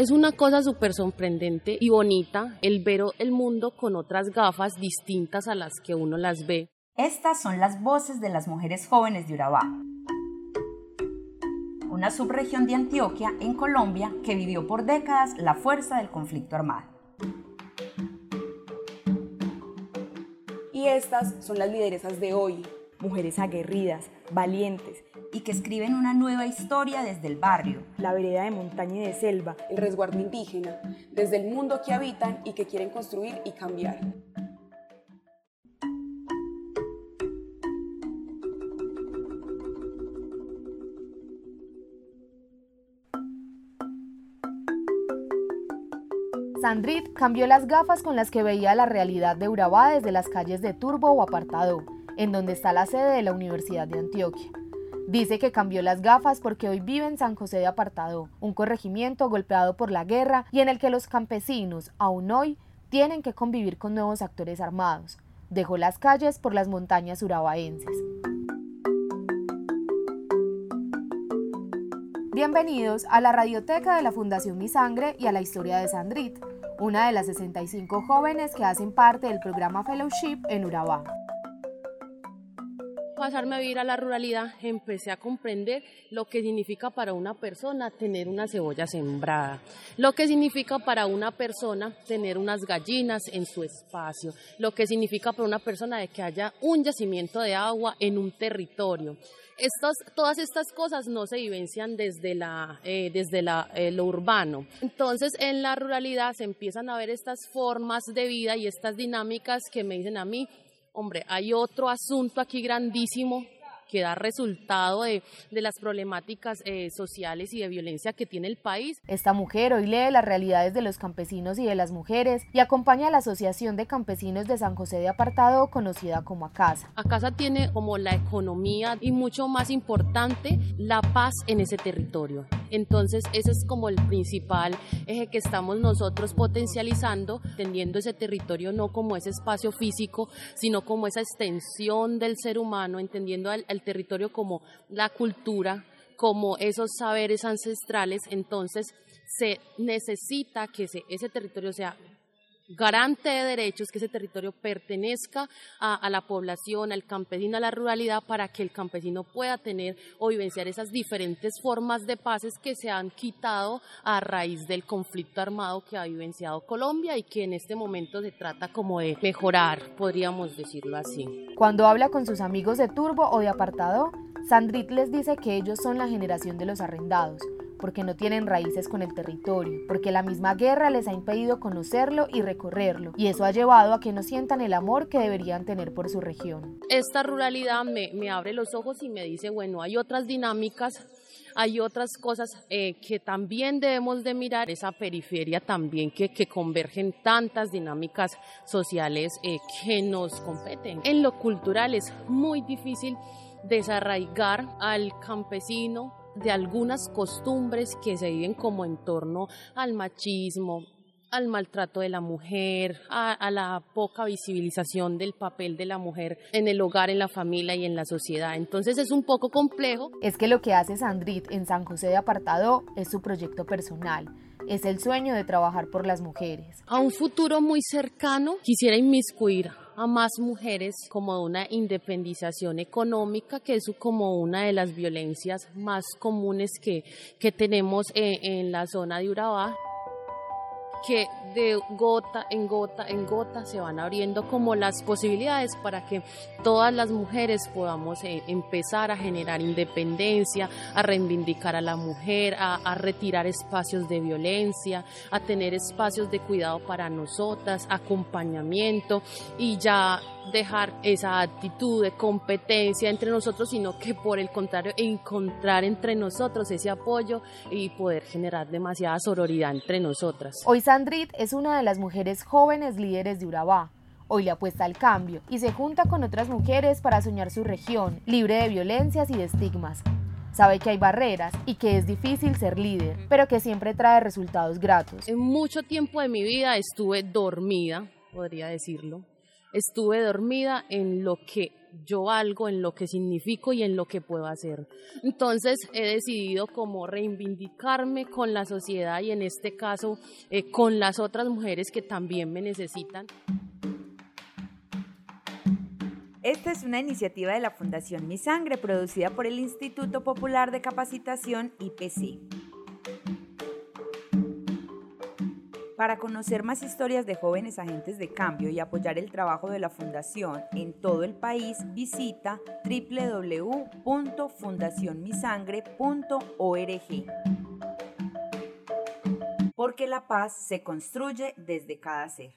Es una cosa súper sorprendente y bonita el ver el mundo con otras gafas distintas a las que uno las ve. Estas son las voces de las mujeres jóvenes de Urabá, una subregión de Antioquia en Colombia que vivió por décadas la fuerza del conflicto armado. Y estas son las lideresas de hoy, mujeres aguerridas, valientes, y que escriben una nueva historia desde el barrio, la vereda de montaña y de selva, el resguardo indígena, desde el mundo que habitan y que quieren construir y cambiar. Sandrit cambió las gafas con las que veía la realidad de Urabá desde las calles de Turbo o Apartado, en donde está la sede de la Universidad de Antioquia. Dice que cambió las gafas porque hoy vive en San José de Apartado, un corregimiento golpeado por la guerra y en el que los campesinos, aún hoy, tienen que convivir con nuevos actores armados. Dejó las calles por las montañas urabaenses. Bienvenidos a la radioteca de la Fundación Mi Sangre y a la historia de Sandrit, una de las 65 jóvenes que hacen parte del programa Fellowship en Urabá pasarme a vivir a la ruralidad, empecé a comprender lo que significa para una persona tener una cebolla sembrada, lo que significa para una persona tener unas gallinas en su espacio, lo que significa para una persona de que haya un yacimiento de agua en un territorio. todas estas cosas no se vivencian desde, la, eh, desde eh, lo urbano. Entonces, en la ruralidad se empiezan a ver estas formas de vida y estas dinámicas que me dicen a mí, hombre, hay otro asunto aquí grandísimo que da resultado de, las problemáticas eh, sociales y de violencia que tiene el país. Esta mujer hoy lee las realidades de los campesinos y de las mujeres y acompaña a la Asociación de Campesinos de San José de Apartado, conocida como ACASA. ACASA tiene como la economía y mucho más importante la paz en ese territorio. Entonces ese es como el principal eje que estamos nosotros potencializando, teniendo ese territorio no como ese espacio físico, sino como esa extensión del ser humano, entendiendo al territorio como la cultura, como esos saberes ancestrales, entonces se necesita que ese territorio sea garante de derechos, que ese territorio pertenezca a, la población, al campesino, a la ruralidad, para que el campesino pueda tener o vivenciar esas diferentes formas de paces que se han quitado a raíz del conflicto armado que ha vivenciado Colombia y que en este momento se trata como de mejorar, podríamos decirlo así. Cuando habla con sus amigos de Turbo o de Apartado, Sandrit les dice que ellos son la generación de los arrendados porque no tienen raíces con el territorio, porque la misma guerra les ha impedido conocerlo y recorrerlo, y eso ha llevado a que no sientan el amor que deberían tener por su región. Esta ruralidad me, abre los ojos y me dice, bueno, hay otras dinámicas hay otras cosas eh, que también debemos de mirar, esa periferia también que, que convergen tantas dinámicas sociales eh, que nos competen. En lo cultural es muy difícil desarraigar al campesino de algunas costumbres que se viven como en torno al machismo, al maltrato de la mujer, a, la poca visibilización del papel de la mujer en el hogar, en la familia y en la sociedad. Entonces es un poco complejo. Es que lo que hace Sandrit en San José de Apartado es su proyecto personal. Es el sueño de trabajar por las mujeres. A un futuro muy cercano quisiera inmiscuir a más mujeres como una independización económica, que es como una de las violencias más comunes que, que tenemos en, en la zona de Urabá que de gota en gota en gota se van abriendo como las posibilidades para que todas las mujeres podamos eh, empezar a generar independencia, a reivindicar a la mujer, a, retirar espacios de violencia, a tener espacios de cuidado para nosotras, acompañamiento y ya dejar esa actitud de competencia entre nosotros, sino que por el contrario encontrar entre nosotros ese apoyo y poder generar demasiada sororidad entre nosotras. Sandrit es una de las mujeres jóvenes líderes de Urabá. Hoy le apuesta al cambio y se junta con otras mujeres para soñar su región, libre de violencias y de estigmas. Sabe que hay barreras y que es difícil ser líder, pero que siempre trae resultados gratos. En mucho tiempo de mi vida estuve dormida, podría decirlo estuve dormida en lo que yo valgo, en lo que significo y en lo que puedo hacer. Entonces he decidido como reivindicarme con la sociedad y en este caso eh, con las otras mujeres que también me necesitan. Esta es una iniciativa de la Fundación Mi Sangre producida por el Instituto Popular de Capacitación IPC. Para conocer más historias de jóvenes agentes de cambio y apoyar el trabajo de la Fundación en todo el país, visita www.fundacionmisangre.org. Porque la paz se construye desde cada ser.